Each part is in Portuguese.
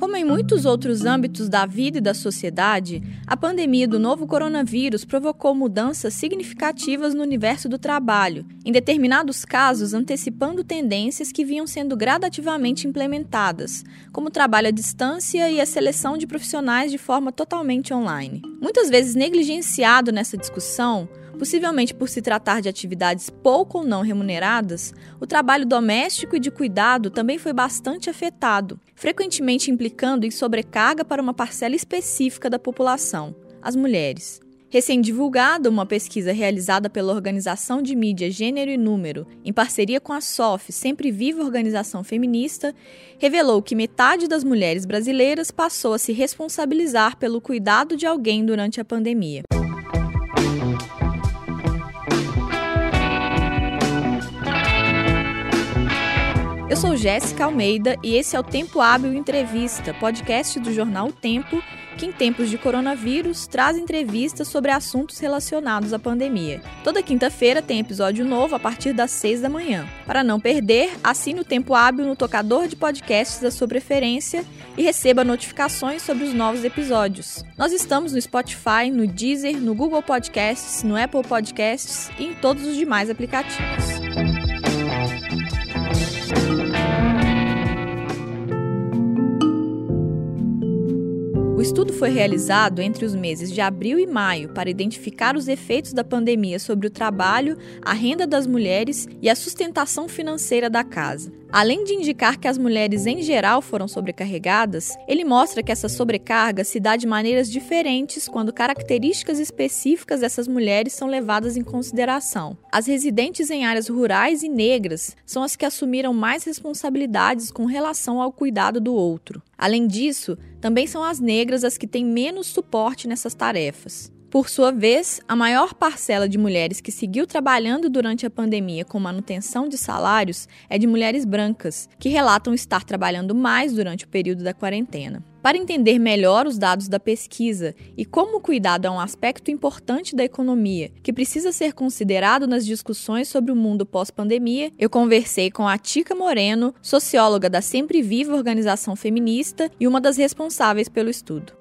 Como em muitos outros âmbitos da vida e da sociedade, a pandemia do novo coronavírus provocou mudanças significativas no universo do trabalho, em determinados casos antecipando tendências que vinham sendo gradativamente implementadas, como o trabalho à distância e a seleção de profissionais de forma totalmente online. Muitas vezes negligenciado nessa discussão, Possivelmente por se tratar de atividades pouco ou não remuneradas, o trabalho doméstico e de cuidado também foi bastante afetado, frequentemente implicando em sobrecarga para uma parcela específica da população, as mulheres. Recém-divulgada, uma pesquisa realizada pela Organização de Mídia Gênero e Número, em parceria com a SOF, Sempre Viva Organização Feminista, revelou que metade das mulheres brasileiras passou a se responsabilizar pelo cuidado de alguém durante a pandemia. Sou Jéssica Almeida e esse é o Tempo Hábil Entrevista, podcast do jornal o Tempo, que em tempos de coronavírus traz entrevistas sobre assuntos relacionados à pandemia. Toda quinta-feira tem episódio novo a partir das seis da manhã. Para não perder, assine o Tempo Hábil no tocador de podcasts da sua preferência e receba notificações sobre os novos episódios. Nós estamos no Spotify, no Deezer, no Google Podcasts, no Apple Podcasts e em todos os demais aplicativos. O estudo foi realizado entre os meses de abril e maio para identificar os efeitos da pandemia sobre o trabalho, a renda das mulheres e a sustentação financeira da casa. Além de indicar que as mulheres em geral foram sobrecarregadas, ele mostra que essa sobrecarga se dá de maneiras diferentes quando características específicas dessas mulheres são levadas em consideração. As residentes em áreas rurais e negras são as que assumiram mais responsabilidades com relação ao cuidado do outro. Além disso, também são as negras as que têm menos suporte nessas tarefas. Por sua vez, a maior parcela de mulheres que seguiu trabalhando durante a pandemia com manutenção de salários é de mulheres brancas, que relatam estar trabalhando mais durante o período da quarentena. Para entender melhor os dados da pesquisa e como o cuidado é um aspecto importante da economia que precisa ser considerado nas discussões sobre o mundo pós-pandemia, eu conversei com a Tica Moreno, socióloga da Sempre Viva Organização Feminista e uma das responsáveis pelo estudo.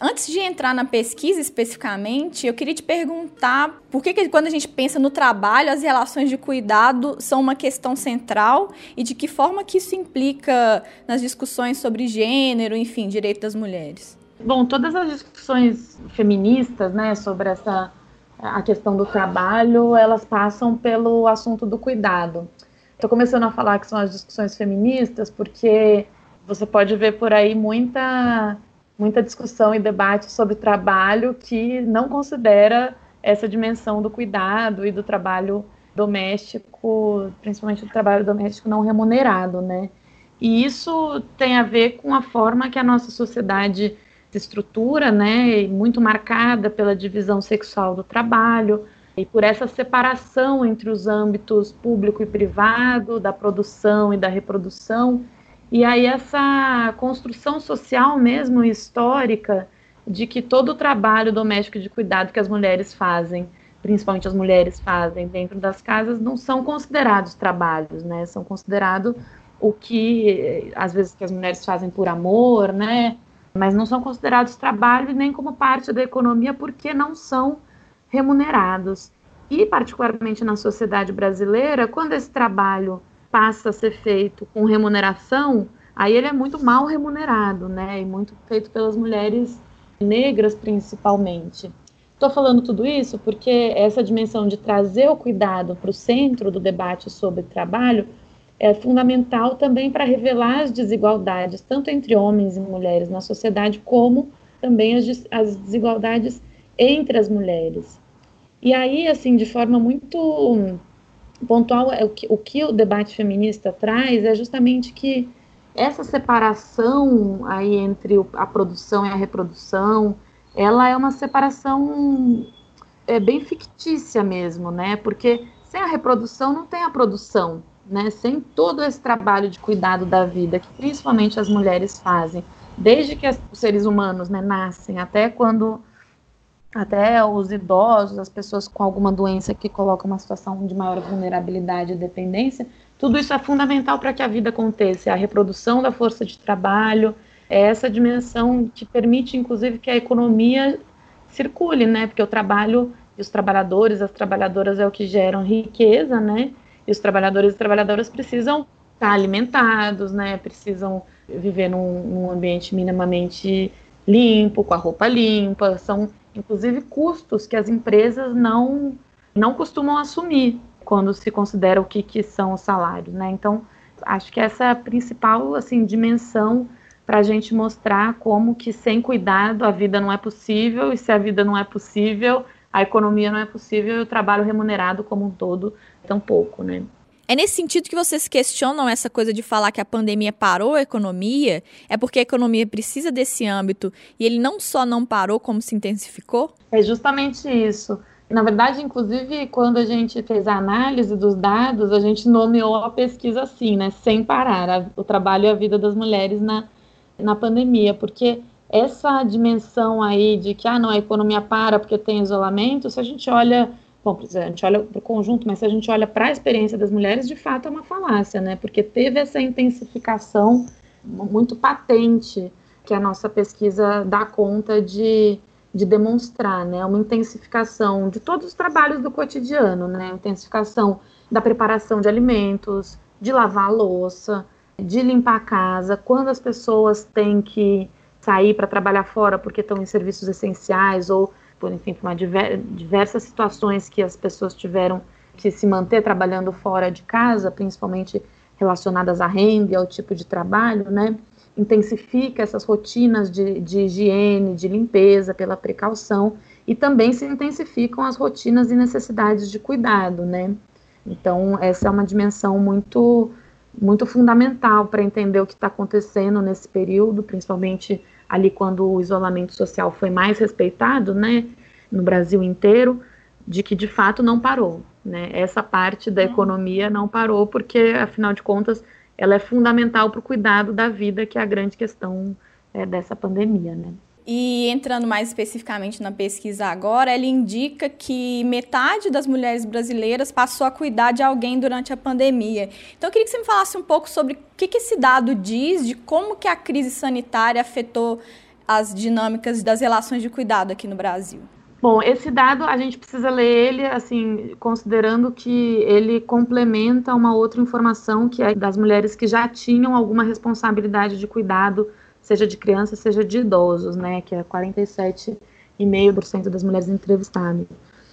Antes de entrar na pesquisa especificamente, eu queria te perguntar por que, que, quando a gente pensa no trabalho, as relações de cuidado são uma questão central e de que forma que isso implica nas discussões sobre gênero, enfim, direito das mulheres. Bom, todas as discussões feministas, né, sobre essa a questão do trabalho, elas passam pelo assunto do cuidado. Estou começando a falar que são as discussões feministas porque você pode ver por aí muita muita discussão e debate sobre trabalho que não considera essa dimensão do cuidado e do trabalho doméstico, principalmente do trabalho doméstico não remunerado, né? E isso tem a ver com a forma que a nossa sociedade se estrutura, né? Muito marcada pela divisão sexual do trabalho e por essa separação entre os âmbitos público e privado, da produção e da reprodução, e aí essa construção social mesmo histórica de que todo o trabalho doméstico de cuidado que as mulheres fazem, principalmente as mulheres fazem dentro das casas, não são considerados trabalhos, né? São considerados o que às vezes que as mulheres fazem por amor, né? Mas não são considerados trabalho nem como parte da economia porque não são remunerados. E particularmente na sociedade brasileira, quando esse trabalho passa a ser feito com remuneração, aí ele é muito mal remunerado, né? E muito feito pelas mulheres negras principalmente. Estou falando tudo isso porque essa dimensão de trazer o cuidado para o centro do debate sobre trabalho é fundamental também para revelar as desigualdades, tanto entre homens e mulheres na sociedade, como também as, desigualdades entre as mulheres. E aí, assim, de forma muito pontual é o que, o que o debate feminista traz é justamente que essa separação aí entre a produção e a reprodução, ela é uma separação é, bem fictícia mesmo, né? Porque sem a reprodução não tem a produção, né? Sem todo esse trabalho de cuidado da vida que principalmente as mulheres fazem, desde que os seres humanos né, nascem até quando até os idosos, as pessoas com alguma doença que colocam uma situação de maior vulnerabilidade e dependência, tudo isso é fundamental para que a vida aconteça, a reprodução da força de trabalho, é essa dimensão que permite, inclusive, que a economia circule, né? Porque o trabalho e os trabalhadores, as trabalhadoras é o que geram riqueza, né? E os trabalhadores e trabalhadoras precisam estar alimentados, né? Precisam viver num, num ambiente minimamente limpo, com a roupa limpa. São, inclusive, custos que as empresas não, não costumam assumir quando se considera o que, que são os salários, né? Então, acho que essa é a principal, assim, dimensão para a gente mostrar como que sem cuidado a vida não é possível, e se a vida não é possível, a economia não é possível e o trabalho remunerado como um todo tampouco, né? É nesse sentido que vocês questionam essa coisa de falar que a pandemia parou a economia? É porque a economia precisa desse âmbito e ele não só não parou, como se intensificou? É justamente isso. Na verdade, inclusive, quando a gente fez a análise dos dados, a gente nomeou a pesquisa assim, né? Sem parar, a, o trabalho e a vida das mulheres na, na pandemia, porque essa dimensão aí de que, ah, não, a economia para porque tem isolamento, se a gente olha Bom, a gente olha para o conjunto, mas se a gente olha para a experiência das mulheres, de fato é uma falácia, né? Porque teve essa intensificação muito patente que a nossa pesquisa dá conta de, de demonstrar, né? Uma intensificação de todos os trabalhos do cotidiano, né? Intensificação da preparação de alimentos, de lavar louça, de limpar a casa, quando as pessoas têm que sair para trabalhar fora porque estão em serviços essenciais ou por enfim, por diver, diversas situações que as pessoas tiveram que se manter trabalhando fora de casa, principalmente relacionadas à renda e ao tipo de trabalho, né? Intensifica essas rotinas de, de higiene, de limpeza, pela precaução, e também se intensificam as rotinas e necessidades de cuidado, né? Então, essa é uma dimensão muito, muito fundamental para entender o que está acontecendo nesse período, principalmente ali quando o isolamento social foi mais respeitado, né, no Brasil inteiro, de que de fato não parou, né? Essa parte da uhum. economia não parou porque, afinal de contas, ela é fundamental para o cuidado da vida, que é a grande questão é, dessa pandemia, né? E entrando mais especificamente na pesquisa agora, ela indica que metade das mulheres brasileiras passou a cuidar de alguém durante a pandemia. Então eu queria que você me falasse um pouco sobre o que, que esse dado diz de como que a crise sanitária afetou as dinâmicas das relações de cuidado aqui no Brasil. Bom, esse dado a gente precisa ler ele assim, considerando que ele complementa uma outra informação que é das mulheres que já tinham alguma responsabilidade de cuidado seja de crianças, seja de idosos, né, que é 47,5% das mulheres entrevistadas.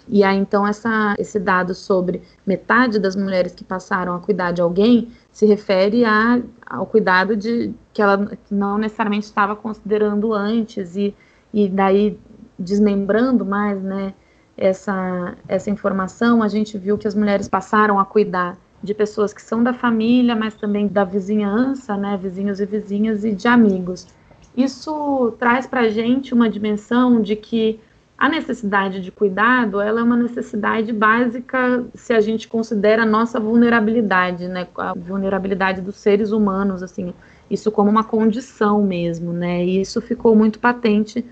E aí, então, essa, esse dado sobre metade das mulheres que passaram a cuidar de alguém se refere a, ao cuidado de que ela não necessariamente estava considerando antes, e, e daí desmembrando mais né, essa, essa informação, a gente viu que as mulheres passaram a cuidar de pessoas que são da família, mas também da vizinhança, né, vizinhos e vizinhas e de amigos. Isso traz para a gente uma dimensão de que a necessidade de cuidado, ela é uma necessidade básica se a gente considera a nossa vulnerabilidade, né, a vulnerabilidade dos seres humanos, assim, isso como uma condição mesmo, né? E isso ficou muito patente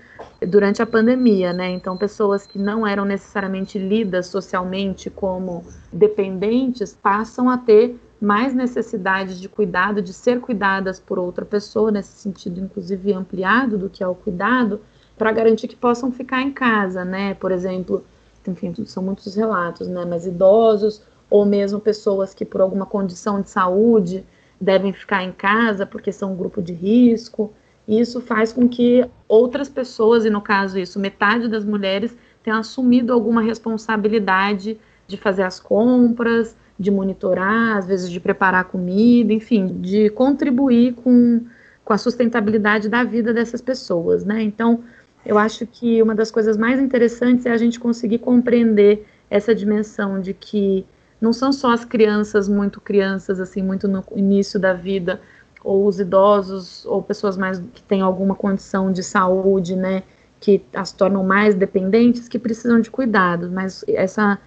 durante a pandemia, né? Então, pessoas que não eram necessariamente lidas socialmente como dependentes passam a ter mais necessidade de cuidado, de ser cuidadas por outra pessoa, nesse sentido, inclusive ampliado do que é o cuidado, para garantir que possam ficar em casa, né? Por exemplo, enfim, são muitos relatos, né? Mas idosos ou mesmo pessoas que por alguma condição de saúde devem ficar em casa porque são um grupo de risco. E isso faz com que outras pessoas, e no caso isso, metade das mulheres, tenham assumido alguma responsabilidade de fazer as compras, de monitorar, às vezes de preparar comida, enfim, de contribuir com, com a sustentabilidade da vida dessas pessoas, né? Então, eu acho que uma das coisas mais interessantes é a gente conseguir compreender essa dimensão de que não são só as crianças, muito crianças, assim, muito no início da vida, ou os idosos, ou pessoas mais que têm alguma condição de saúde, né, que as tornam mais dependentes, que precisam de cuidados, mas essa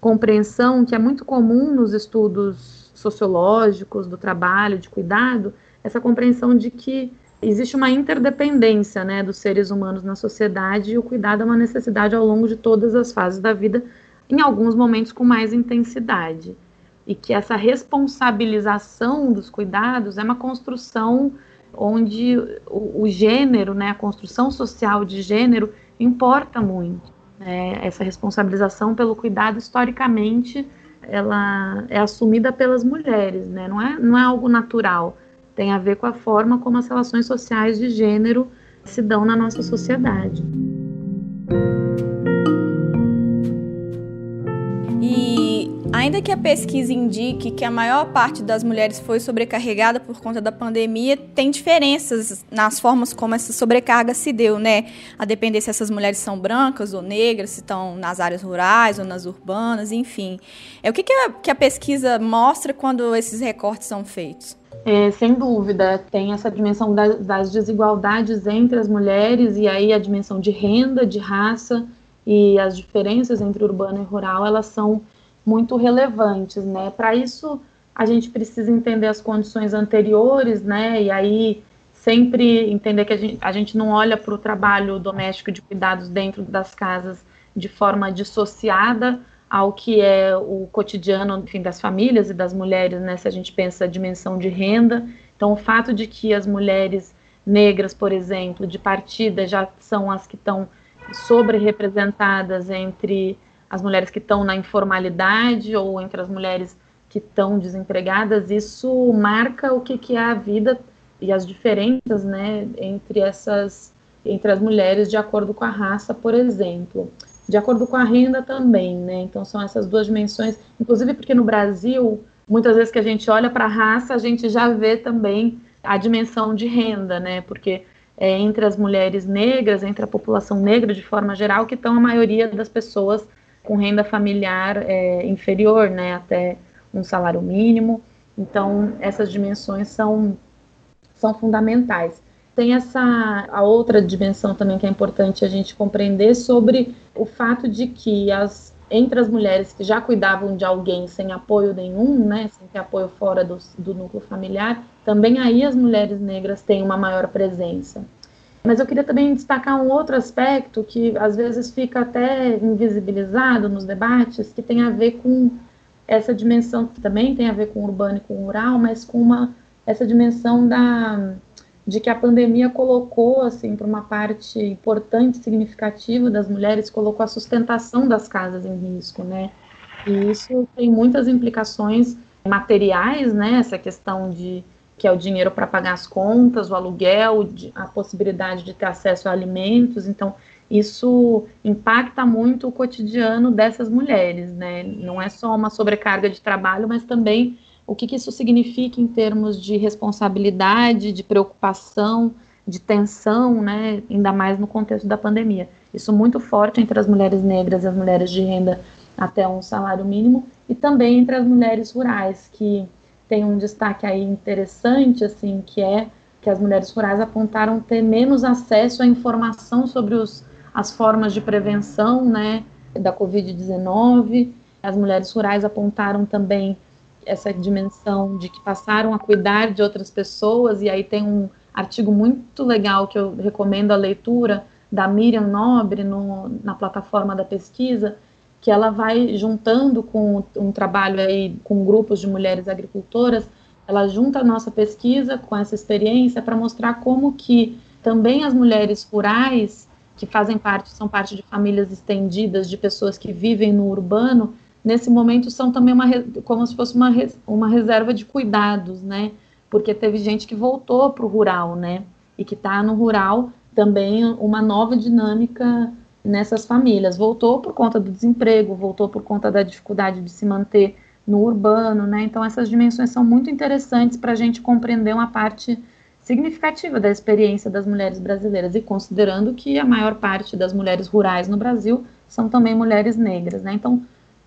compreensão que é muito comum nos estudos sociológicos do trabalho, de cuidado, essa compreensão de que existe uma interdependência, né, dos seres humanos na sociedade e o cuidado é uma necessidade ao longo de todas as fases da vida, em alguns momentos com mais intensidade. E que essa responsabilização dos cuidados é uma construção onde o, o gênero, né, a construção social de gênero importa muito. Né? Essa responsabilização pelo cuidado, historicamente, ela é assumida pelas mulheres, né? não, é, não é algo natural. Tem a ver com a forma como as relações sociais de gênero se dão na nossa sociedade. Ainda que a pesquisa indique que a maior parte das mulheres foi sobrecarregada por conta da pandemia, tem diferenças nas formas como essa sobrecarga se deu, né? A depender se essas mulheres são brancas ou negras, se estão nas áreas rurais ou nas urbanas, enfim. É o que, que, a, que a pesquisa mostra quando esses recortes são feitos? É, sem dúvida, tem essa dimensão da, das desigualdades entre as mulheres e aí a dimensão de renda, de raça e as diferenças entre urbano e rural, elas são muito relevantes, né? Para isso, a gente precisa entender as condições anteriores, né? E aí sempre entender que a gente, a gente não olha para o trabalho doméstico de cuidados dentro das casas de forma dissociada ao que é o cotidiano, enfim, das famílias e das mulheres, né? Se a gente pensa a dimensão de renda, então o fato de que as mulheres negras, por exemplo, de partida já são as que estão sobre-representadas entre as mulheres que estão na informalidade ou entre as mulheres que estão desempregadas, isso marca o que, que é a vida e as diferenças né, entre essas entre as mulheres de acordo com a raça, por exemplo. De acordo com a renda também, né? Então são essas duas dimensões, inclusive porque no Brasil, muitas vezes que a gente olha para a raça, a gente já vê também a dimensão de renda, né? Porque é entre as mulheres negras, entre a população negra de forma geral, que estão a maioria das pessoas com renda familiar é, inferior, né, até um salário mínimo. Então, essas dimensões são, são fundamentais. Tem essa a outra dimensão também que é importante a gente compreender sobre o fato de que as entre as mulheres que já cuidavam de alguém sem apoio nenhum, né, sem ter apoio fora do, do núcleo familiar, também aí as mulheres negras têm uma maior presença. Mas eu queria também destacar um outro aspecto que às vezes fica até invisibilizado nos debates, que tem a ver com essa dimensão que também tem a ver com urbano e com rural, mas com uma essa dimensão da de que a pandemia colocou assim para uma parte importante, significativa das mulheres, colocou a sustentação das casas em risco, né? E isso tem muitas implicações materiais, né? Essa questão de que é o dinheiro para pagar as contas, o aluguel, a possibilidade de ter acesso a alimentos. Então, isso impacta muito o cotidiano dessas mulheres, né? Não é só uma sobrecarga de trabalho, mas também o que, que isso significa em termos de responsabilidade, de preocupação, de tensão, né? Ainda mais no contexto da pandemia. Isso muito forte entre as mulheres negras e as mulheres de renda até um salário mínimo, e também entre as mulheres rurais, que tem um destaque aí interessante, assim, que é que as mulheres rurais apontaram ter menos acesso à informação sobre os, as formas de prevenção, né, da Covid-19. As mulheres rurais apontaram também essa dimensão de que passaram a cuidar de outras pessoas, e aí tem um artigo muito legal que eu recomendo a leitura, da Miriam Nobre, no, na plataforma da pesquisa, que ela vai juntando com um trabalho aí com grupos de mulheres agricultoras, ela junta a nossa pesquisa com essa experiência para mostrar como que também as mulheres rurais que fazem parte, são parte de famílias estendidas, de pessoas que vivem no urbano, nesse momento são também uma, como se fosse uma, uma reserva de cuidados, né? Porque teve gente que voltou para o rural, né? E que está no rural também uma nova dinâmica nessas famílias. Voltou por conta do desemprego, voltou por conta da dificuldade de se manter no urbano, né? Então essas dimensões são muito interessantes para a gente compreender uma parte significativa da experiência das mulheres brasileiras e considerando que a maior parte das mulheres rurais no Brasil são também mulheres negras, né? Então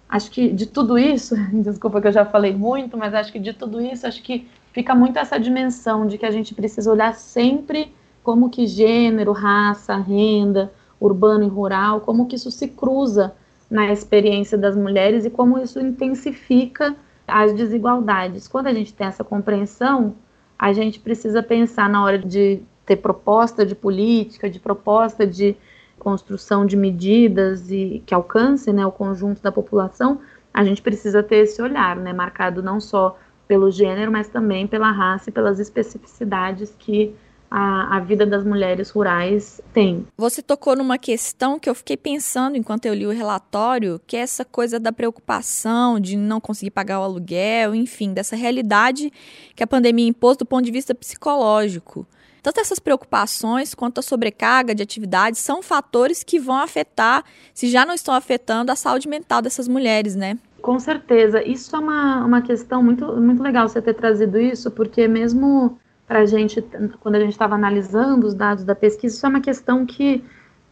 acho que de tudo isso, desculpa que eu já falei muito, mas acho que de tudo isso acho que fica muito essa dimensão de que a gente precisa olhar sempre como que gênero, raça, renda, urbano e rural, como que isso se cruza na experiência das mulheres e como isso intensifica as desigualdades. Quando a gente tem essa compreensão, a gente precisa pensar na hora de ter proposta de política, de proposta de construção de medidas e que alcance né, o conjunto da população, a gente precisa ter esse olhar, né, marcado não só pelo gênero, mas também pela raça e pelas especificidades que a, a, vida das mulheres rurais tem. Você tocou numa questão que eu fiquei pensando enquanto eu li o relatório, que é essa coisa da preocupação de não conseguir pagar o aluguel, enfim, dessa realidade que a pandemia impôs do ponto de vista psicológico. Tanto essas preocupações quanto a sobrecarga de atividades são fatores que vão afetar, se já não estão afetando, a saúde mental dessas mulheres, né? Com certeza. Isso é uma, uma questão muito, muito legal você ter trazido isso, porque mesmo para a gente, quando a gente estava analisando os dados da pesquisa, isso é uma questão que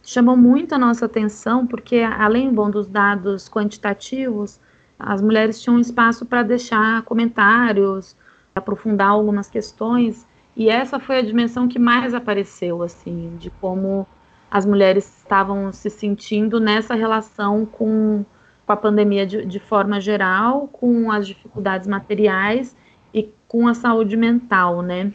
chamou muito a nossa atenção, porque além bom, dos dados quantitativos, as mulheres tinham espaço para deixar comentários, aprofundar algumas questões, e essa foi a dimensão que mais apareceu, assim, de como as mulheres estavam se sentindo nessa relação com, com a pandemia de, de forma geral, com as dificuldades materiais e com a saúde mental, né?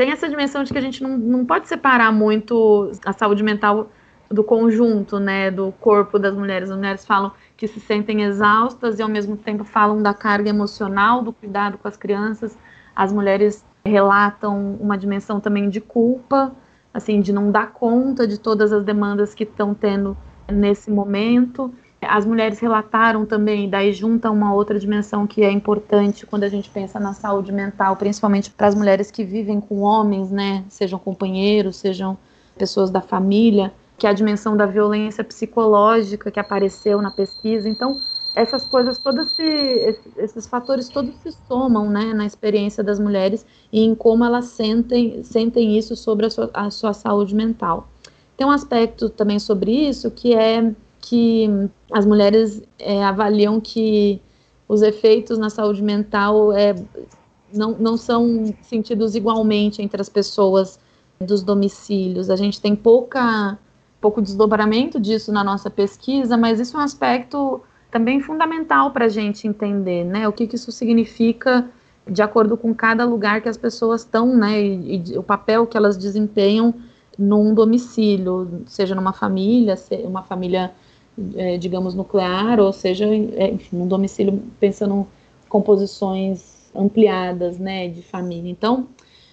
Tem essa dimensão de que a gente não, não pode separar muito a saúde mental do conjunto, né, do corpo das mulheres. As mulheres falam que se sentem exaustas e ao mesmo tempo falam da carga emocional, do cuidado com as crianças. As mulheres relatam uma dimensão também de culpa, assim, de não dar conta de todas as demandas que estão tendo nesse momento. As mulheres relataram também, daí junta uma outra dimensão que é importante quando a gente pensa na saúde mental, principalmente para as mulheres que vivem com homens, né, sejam companheiros, sejam pessoas da família, que é a dimensão da violência psicológica que apareceu na pesquisa. Então, essas coisas, todos esse, esses fatores todos se somam né, na experiência das mulheres e em como elas sentem, sentem isso sobre a sua, a sua saúde mental. Tem um aspecto também sobre isso que é que as mulheres é, avaliam que os efeitos na saúde mental é, não, não são sentidos igualmente entre as pessoas dos domicílios. A gente tem pouca, pouco desdobramento disso na nossa pesquisa, mas isso é um aspecto também fundamental para a gente entender, né? O que, que, isso significa de acordo com cada lugar que as pessoas estão, né? E, e o papel que elas desempenham num domicílio, seja numa família, uma família é, digamos, nuclear, ou seja, é, enfim, domicílio pensando composições ampliadas, né, de família. Então,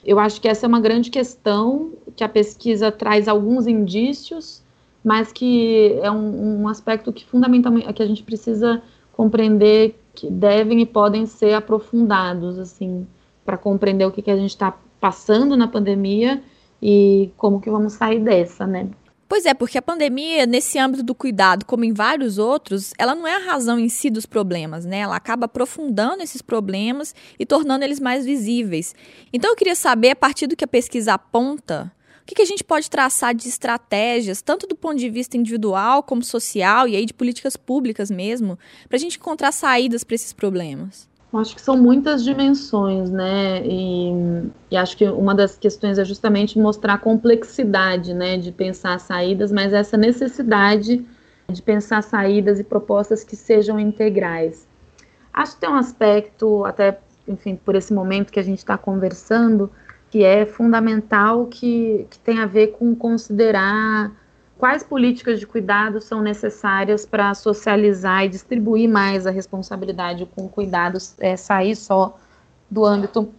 eu acho que essa é uma grande questão, que a pesquisa traz alguns indícios, mas que é um, um aspecto que fundamentalmente que a gente precisa compreender que devem e podem ser aprofundados, assim, para compreender o que, que a gente está passando na pandemia e como que vamos sair dessa, né? Pois é, porque a pandemia, nesse âmbito do cuidado, como em vários outros, ela não é a razão em si dos problemas, né? Ela acaba aprofundando esses problemas e tornando eles mais visíveis. Então eu queria saber, a partir do que a pesquisa aponta, o que, que a gente pode traçar de estratégias, tanto do ponto de vista individual como social, e aí de políticas públicas mesmo, para a gente encontrar saídas para esses problemas? Acho que são muitas dimensões, né? E, e, acho que uma das questões é justamente mostrar a complexidade, né, de pensar saídas, mas essa necessidade de pensar saídas e propostas que sejam integrais. Acho que tem um aspecto, até, enfim, por esse momento que a gente está conversando, que é fundamental, que, que tem a ver com considerar quais políticas de cuidado são necessárias para socializar e distribuir mais a responsabilidade com cuidados, é, sair só do âmbito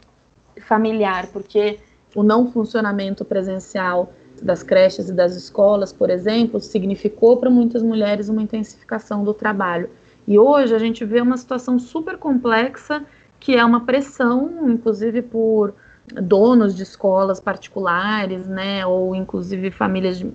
familiar, porque o não funcionamento presencial das creches e das escolas, por exemplo, significou para muitas mulheres uma intensificação do trabalho. E hoje a gente vê uma situação super complexa, que é uma pressão, inclusive por donos de escolas particulares, né, ou inclusive famílias de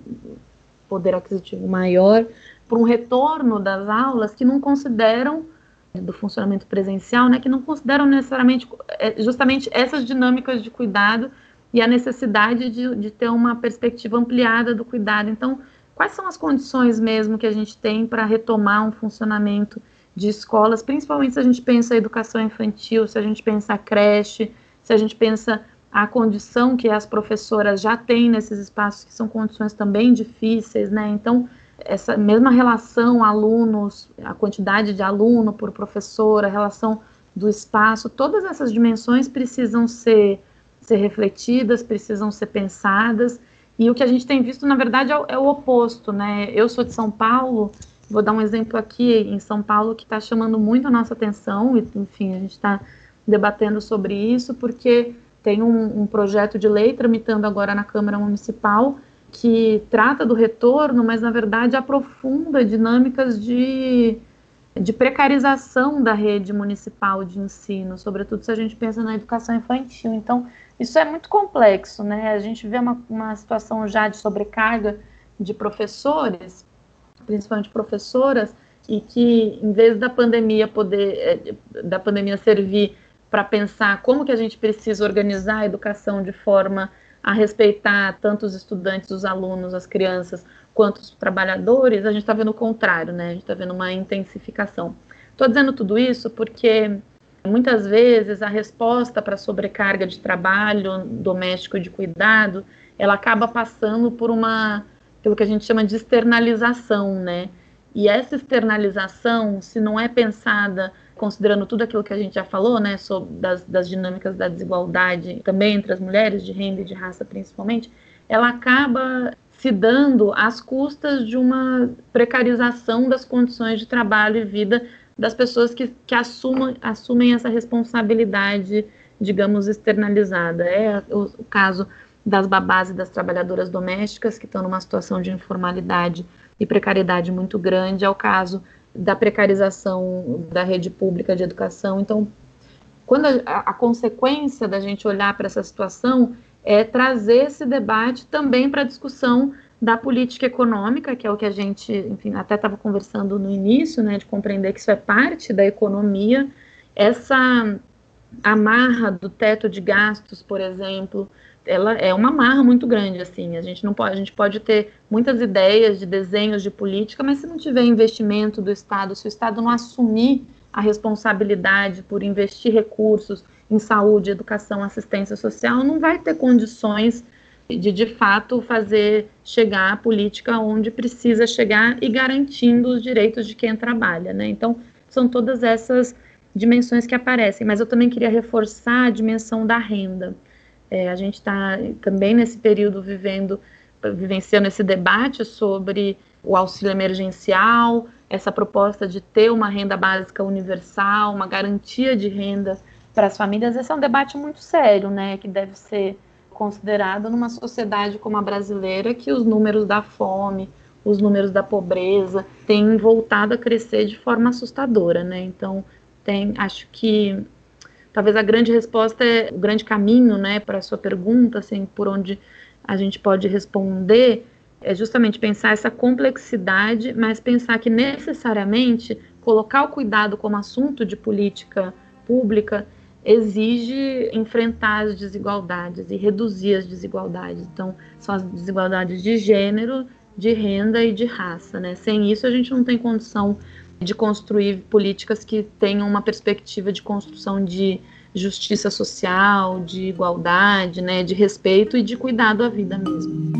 poder aquisitivo maior, para um retorno das aulas que não consideram do funcionamento presencial, né, que não consideram necessariamente é, justamente essas dinâmicas de cuidado e a necessidade de, de ter uma perspectiva ampliada do cuidado. Então, quais são as condições mesmo que a gente tem para retomar um funcionamento de escolas, principalmente se a gente pensa a educação infantil, se a gente pensa a creche, se a gente pensa a condição que as professoras já têm nesses espaços, que são condições também difíceis, né? Então, essa mesma relação alunos, a quantidade de aluno por professor, a relação do espaço, todas essas dimensões precisam ser, ser refletidas, precisam ser pensadas, e o que a gente tem visto, na verdade, é o, é o oposto, né? Eu sou de São Paulo, vou dar um exemplo aqui em São Paulo que está chamando muito a nossa atenção, e, enfim, a gente está debatendo sobre isso, porque tem um, um projeto de lei tramitando agora na Câmara Municipal que trata do retorno, mas na verdade aprofunda dinâmicas de, de precarização da rede municipal de ensino, sobretudo se a gente pensa na educação infantil. Então, isso é muito complexo, né? A gente vê uma, uma situação já de sobrecarga de professores, principalmente professoras, e que em vez da pandemia poder, eh, da pandemia servir para pensar como que a gente precisa organizar a educação de forma a respeitar tanto os estudantes, os alunos, as crianças, quanto os trabalhadores, a gente está vendo o contrário, né? A gente está vendo uma intensificação. Estou dizendo tudo isso porque muitas vezes a resposta para a sobrecarga de trabalho doméstico e de cuidado, ela acaba passando por uma, pelo que a gente chama de externalização, né? E essa externalização, se não é pensada considerando tudo aquilo que a gente já falou, né, sobre das, das dinâmicas da desigualdade também entre as mulheres, de renda e de raça principalmente, ela acaba se dando às custas de uma precarização das condições de trabalho e vida das pessoas que, que assumam, assumem essa responsabilidade, digamos, externalizada. É o, o caso das babás e das trabalhadoras domésticas que estão numa situação de informalidade e precariedade muito grande, é o caso da precarização da rede pública de educação. Então, quando a, a consequência da gente olhar para essa situação é trazer esse debate também para a discussão da política econômica, que é o que a gente, enfim, até estava conversando no início, né, de compreender que isso é parte da economia, essa amarra do teto de gastos, por exemplo, ela é uma marra muito grande, assim. A gente não pode, a gente pode ter muitas ideias de desenhos de política, mas se não tiver investimento do Estado, se o Estado não assumir a responsabilidade por investir recursos em saúde, educação, assistência social, não vai ter condições de de fato fazer chegar a política onde precisa chegar e garantindo os direitos de quem trabalha, né? Então, são todas essas dimensões que aparecem, mas eu também queria reforçar a dimensão da renda. É, a gente está também nesse período vivendo, vivenciando esse debate sobre o auxílio emergencial, essa proposta de ter uma renda básica universal, uma garantia de renda para as famílias. Esse é um debate muito sério, né, que deve ser considerado numa sociedade como a brasileira, que os números da fome, os números da pobreza têm voltado a crescer de forma assustadora, né? Então, tem, acho que talvez a grande resposta é o grande caminho, né, para a sua pergunta, assim, por onde a gente pode responder, é justamente pensar essa complexidade, mas pensar que necessariamente colocar o cuidado como assunto de política pública exige enfrentar as desigualdades e reduzir as desigualdades. Então, são as desigualdades de gênero, de renda e de raça, né? Sem isso a gente não tem condição de construir políticas que tenham uma perspectiva de construção de justiça social, de igualdade, né, de respeito e de cuidado à vida mesmo.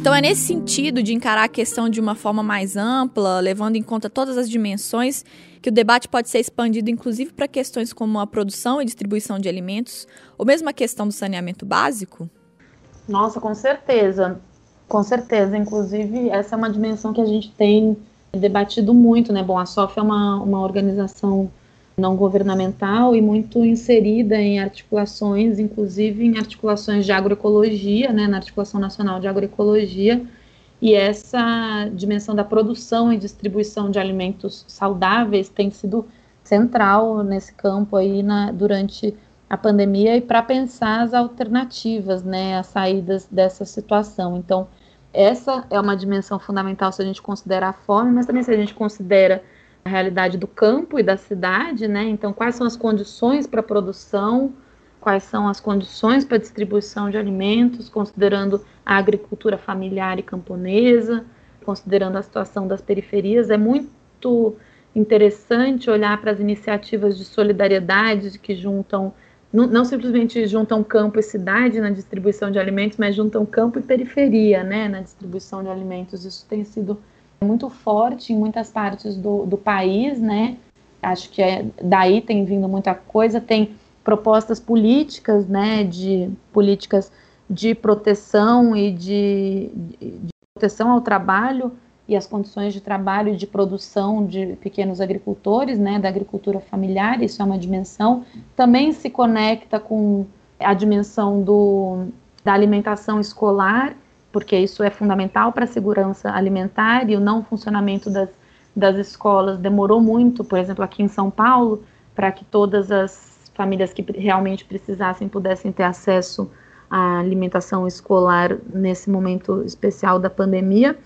Então é nesse sentido de encarar a questão de uma forma mais ampla, levando em conta todas as dimensões, que o debate pode ser expandido inclusive para questões como a produção e distribuição de alimentos, ou mesmo a questão do saneamento básico? Nossa, com certeza. Com certeza, inclusive essa é uma dimensão que a gente tem debatido muito, né? Bom, a SOF é uma, uma organização não governamental e muito inserida em articulações, inclusive em articulações de agroecologia, né, na Articulação Nacional de Agroecologia, e essa dimensão da produção e distribuição de alimentos saudáveis tem sido central nesse campo aí na, durante a pandemia e para pensar as alternativas, né, as saídas dessa situação. Então, essa é uma dimensão fundamental se a gente considera a fome, mas também se a gente considera a realidade do campo e da cidade, né? Então, quais são as condições para produção, quais são as condições para distribuição de alimentos, considerando a agricultura familiar e camponesa, considerando a situação das periferias. É muito interessante olhar para as iniciativas de solidariedade que juntam não, não, simplesmente juntam campo e cidade na distribuição de alimentos, mas juntam campo e periferia né, na distribuição de alimentos. Isso tem sido muito forte em muitas partes do, do país, né? Acho que é, daí tem vindo muita coisa, tem propostas políticas, né, de políticas de proteção e de, de, de proteção ao trabalho e as condições de trabalho e de produção de pequenos agricultores, né, da agricultura familiar, isso é uma dimensão. Também se conecta com a dimensão do, da alimentação escolar, porque isso é fundamental para a segurança alimentar e o não funcionamento das, das escolas demorou muito, por exemplo, aqui em São Paulo, para que todas as famílias que realmente precisassem pudessem ter acesso à alimentação escolar nesse momento especial da pandemia.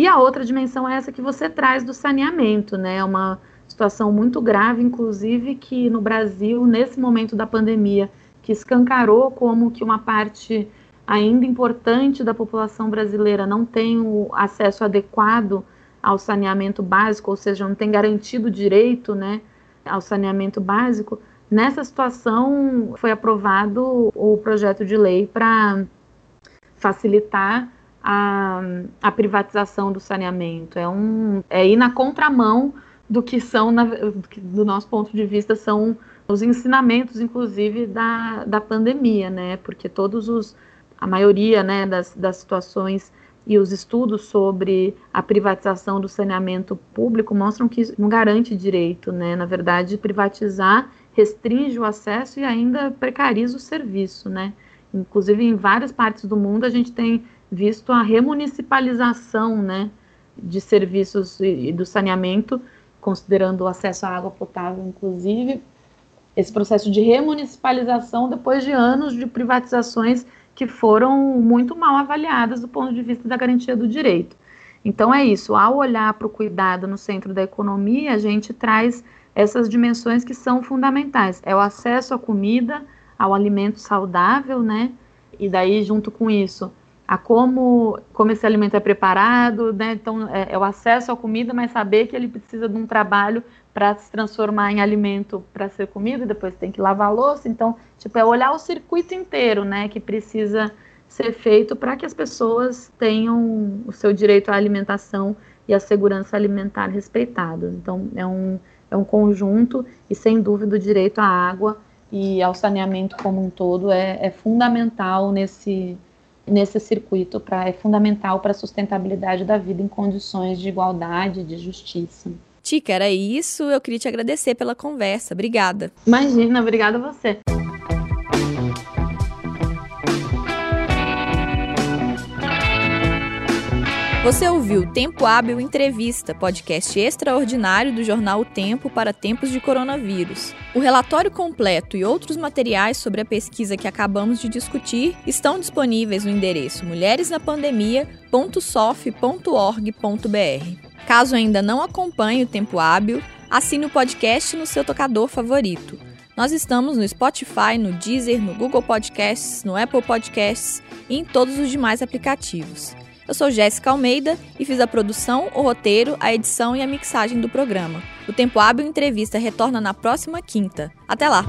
E a outra dimensão é essa que você traz do saneamento, né? É uma situação muito grave, inclusive, que no Brasil, nesse momento da pandemia, que escancarou como que uma parte ainda importante da população brasileira não tem o acesso adequado ao saneamento básico, ou seja, não tem garantido o direito né, ao saneamento básico. Nessa situação, foi aprovado o projeto de lei para facilitar a, a privatização do saneamento. É, um, é ir na contramão do que são, na, do nosso ponto de vista, são os ensinamentos, inclusive, da, da pandemia, né? Porque todos os, a maioria né, das, das situações e os estudos sobre a privatização do saneamento público mostram que não garante direito, né? Na verdade, privatizar restringe o acesso e ainda precariza o serviço, né? Inclusive, em várias partes do mundo, a gente tem visto a remunicipalização né, de serviços e do saneamento, considerando o acesso à água potável, inclusive, esse processo de remunicipalização depois de anos de privatizações que foram muito mal avaliadas do ponto de vista da garantia do direito. Então é isso, ao olhar para o cuidado no centro da economia, a gente traz essas dimensões que são fundamentais. É o acesso à comida, ao alimento saudável, né? E daí, junto com isso, a como, como esse alimento é preparado, né? Então, é, é, o acesso à comida, mas saber que ele precisa de um trabalho para se transformar em alimento para ser comido, depois tem que lavar a louça. Então, tipo, é olhar o circuito inteiro, né? Que precisa ser feito para que as pessoas tenham o seu direito à alimentação e à segurança alimentar respeitados. Então, é um, é um conjunto e, sem dúvida, o direito à água e ao saneamento como um todo é, é fundamental nesse nesse circuito pra, é fundamental para a sustentabilidade da vida em condições de igualdade, de justiça. Tica, era isso. Eu queria te agradecer pela conversa. Obrigada. Imagina, obrigada a você. Você ouviu Tempo Hábil Entrevista, podcast extraordinário do jornal O Tempo para tempos de coronavírus. O relatório completo e outros materiais sobre a pesquisa que acabamos de discutir estão disponíveis no endereço mulheresnapandemia.sof.org.br. Caso ainda não acompanhe o Tempo Hábil, assine o podcast no seu tocador favorito. Nós estamos no Spotify, no Deezer, no Google Podcasts, no Apple Podcasts e em todos os demais aplicativos. Eu sou Jéssica Almeida e fiz a produção, o roteiro, a edição e a mixagem do programa. O Tempo Hábil Entrevista retorna na próxima quinta. Até lá!